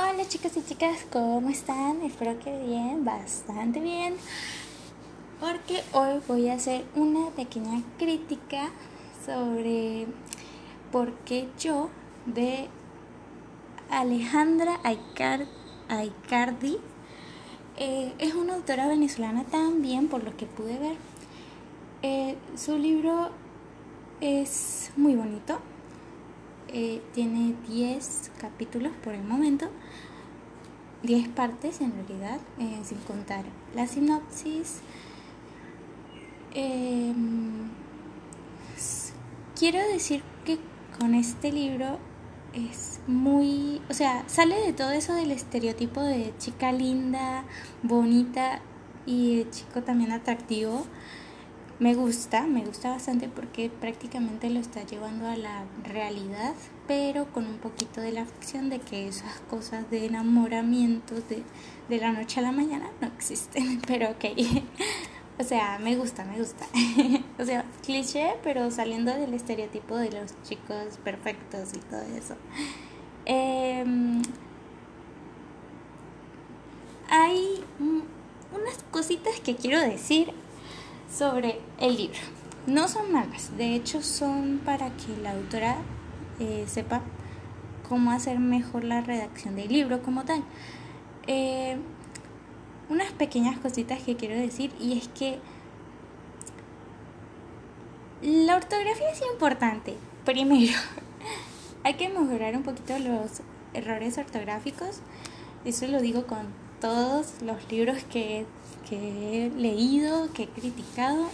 Hola chicos y chicas, ¿cómo están? Espero que bien, bastante bien. Porque hoy voy a hacer una pequeña crítica sobre por qué yo de Alejandra Aicardi. Eh, es una autora venezolana también, por lo que pude ver. Eh, su libro es muy bonito eh, tiene 10 capítulos por el momento, 10 partes en realidad, eh, sin contar la sinopsis. Em, quiero decir que con este libro es muy, o sea, sale de todo eso del estereotipo de chica linda, bonita y de chico también atractivo me gusta, me gusta bastante porque prácticamente lo está llevando a la realidad, pero con un poquito de la ficción de que esas cosas de enamoramiento de, de la noche a la mañana no existen, pero ok. o sea, me gusta, me gusta. o sea, cliché, pero saliendo del estereotipo de los chicos perfectos y todo eso. Em, hay unas cositas que quiero decir sobre el libro. No son malas, de hecho son para que la autora eh, sepa cómo hacer mejor la redacción del libro como tal. Eh, unas pequeñas cositas que quiero decir y es que la ortografía es importante. Primero, hay que mejorar un poquito los errores ortográficos. Eso lo digo con todos los libros que, he leído, que he criticado,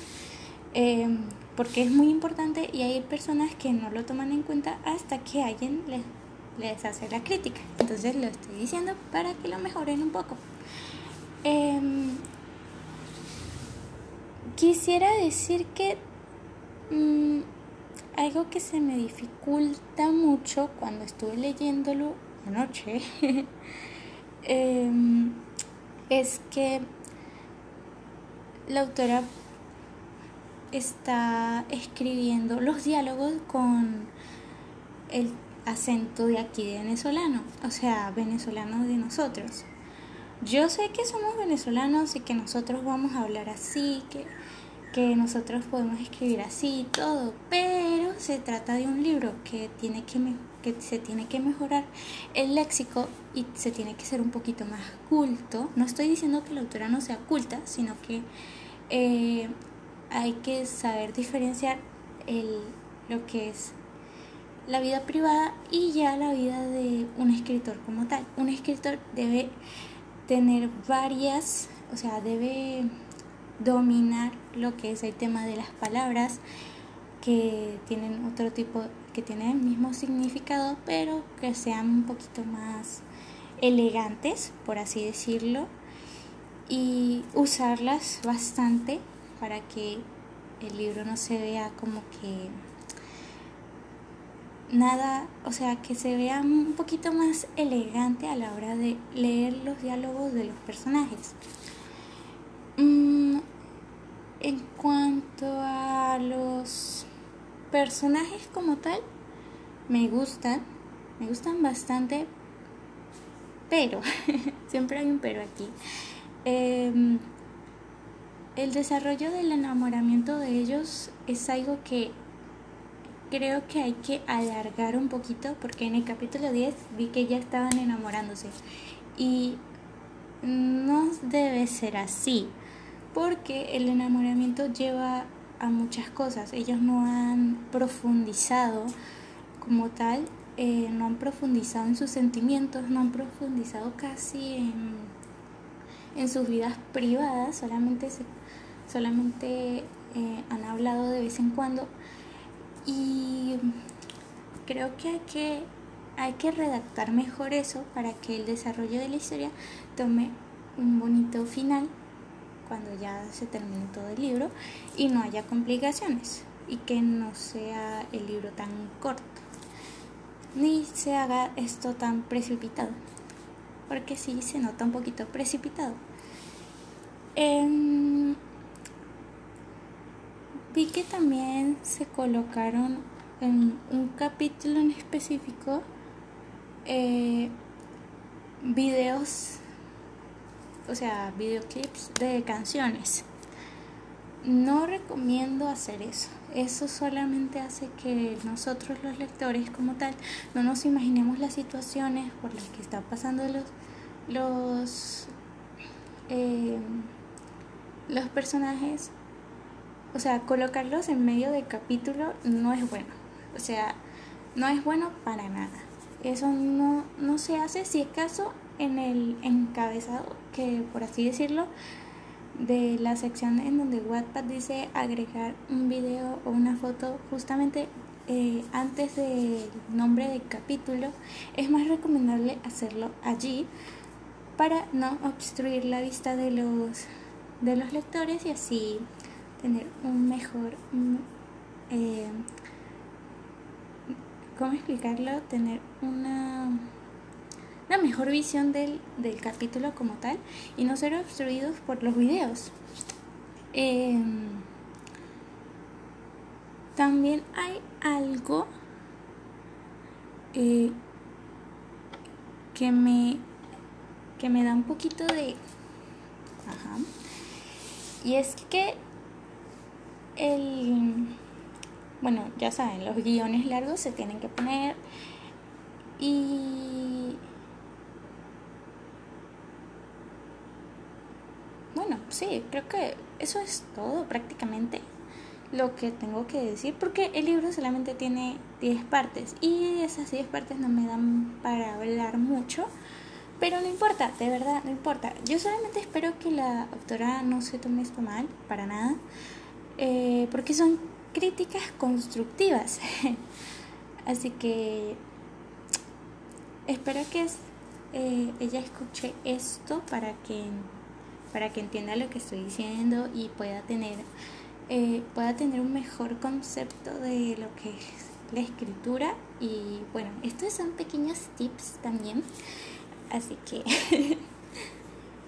em, porque es muy importante y hay personas que no lo toman en cuenta hasta que alguien les, les hace la crítica. Entonces lo estoy diciendo para que lo mejoren un poco. Em, quisiera decir que mm, algo que se me dificulta mucho cuando estuve leyéndolo anoche Em, es que la autora está escribiendo los diálogos con el acento de aquí de venezolano, o sea, venezolano de nosotros. Yo sé que somos venezolanos y que nosotros vamos a hablar así, que, que nosotros podemos escribir así y todo, pero se trata de un libro que tiene que que se tiene que mejorar el léxico y se tiene que ser un poquito más culto. No estoy diciendo que la autora no sea culta, sino que eh, hay que saber diferenciar el, lo que es la vida privada y ya la vida de un escritor como tal. Un escritor debe tener varias, o sea, debe dominar lo que es el tema de las palabras que tienen otro tipo que tienen el mismo significado, pero que sean un poquito más elegantes, por así decirlo, y usarlas bastante para que el libro no se vea como que nada, o sea, que se vea un poquito más elegante a la hora de leer los diálogos de los personajes. Mm, en cuanto a los personajes como tal me gustan, me gustan bastante, pero, siempre hay un pero aquí. Em, el desarrollo del enamoramiento de ellos es algo que creo que hay que alargar un poquito porque en el capítulo 10 vi que ya estaban enamorándose y no debe ser así porque el enamoramiento lleva a muchas cosas. Ellos no han profundizado como tal, eh, no han profundizado en sus sentimientos, no han profundizado casi en, en sus vidas privadas, solamente, solamente eh, han hablado de vez en cuando. Y creo que hay que hay que redactar mejor eso para que el desarrollo de la historia tome un bonito final cuando ya se termine todo el libro y no haya complicaciones y que no sea el libro tan corto ni se haga esto tan precipitado porque sí se nota un poquito precipitado. Em, vi que también se colocaron en un capítulo en específico eh, videos, o sea, videoclips de canciones. No recomiendo hacer eso. Eso solamente hace que nosotros los lectores como tal no nos imaginemos las situaciones por las que están pasando los los eh, los personajes. O sea, colocarlos en medio del capítulo no es bueno. O sea, no es bueno para nada. Eso no, no se hace si es caso en el encabezado, que por así decirlo, de la sección en donde Wattpad dice agregar un video o una foto justamente eh, antes del nombre del capítulo, es más recomendable hacerlo allí para no obstruir la vista de los, de los lectores y así tener un mejor... Eh, ¿Cómo explicarlo? Tener una una mejor visión del, capítulo como tal y no ser obstruidos por los videos. Em, también hay algo eh, que me que me da un poquito de ajá, y es que el bueno ya saben los guiones largos se tienen que poner y bueno, sí, creo que eso es todo prácticamente lo que tengo que decir porque el libro solamente tiene 10 partes y esas 10 partes no me dan para hablar mucho. Pero no importa, de verdad, no importa. Yo solamente espero que la autora no se tome esto mal, para nada, eh, porque son críticas constructivas. Así que espero que eh, ella escuche esto para que para que entienda lo que estoy diciendo y pueda tener, eh, pueda tener un mejor concepto de lo que es la escritura. Y bueno, estos son pequeños tips también. Así que...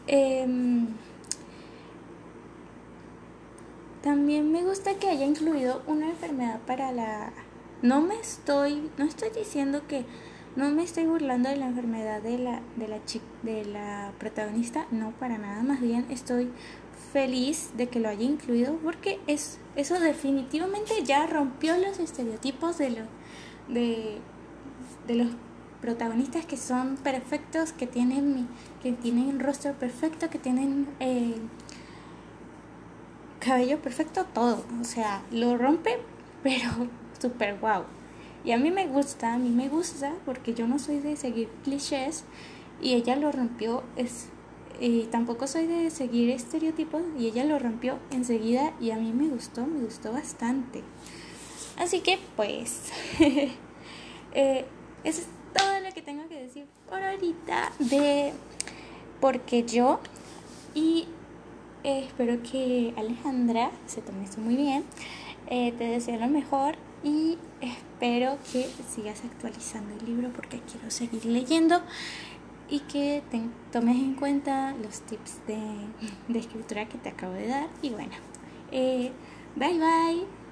Em, también me gusta que haya incluido una enfermedad para la... No me estoy, no estoy diciendo que no me estoy burlando de la enfermedad de la, de la, de la protagonista, no para nada, más bien estoy feliz de que lo haya incluido porque es, eso definitivamente ya rompió los estereotipos de, lo, de, de los protagonistas que son perfectos, que tienen, que tienen un rostro perfecto, que tienen eh, cabello perfecto, todo. O sea, lo rompe, pero súper guau. Y a mí me gusta, a mí me gusta porque yo no soy de seguir clichés y ella lo rompió. Es, y tampoco soy de seguir estereotipos y ella lo rompió enseguida y a mí me gustó, me gustó bastante. Así que pues, eh, eso es todo lo que tengo que decir por ahorita de porque yo y eh, espero que Alejandra se tome esto muy bien. Eh, te deseo lo mejor y espero que sigas actualizando el libro porque quiero seguir leyendo y que tomes en cuenta los tips de, escritura que te acabo de dar. Y bueno, eh, bye bye.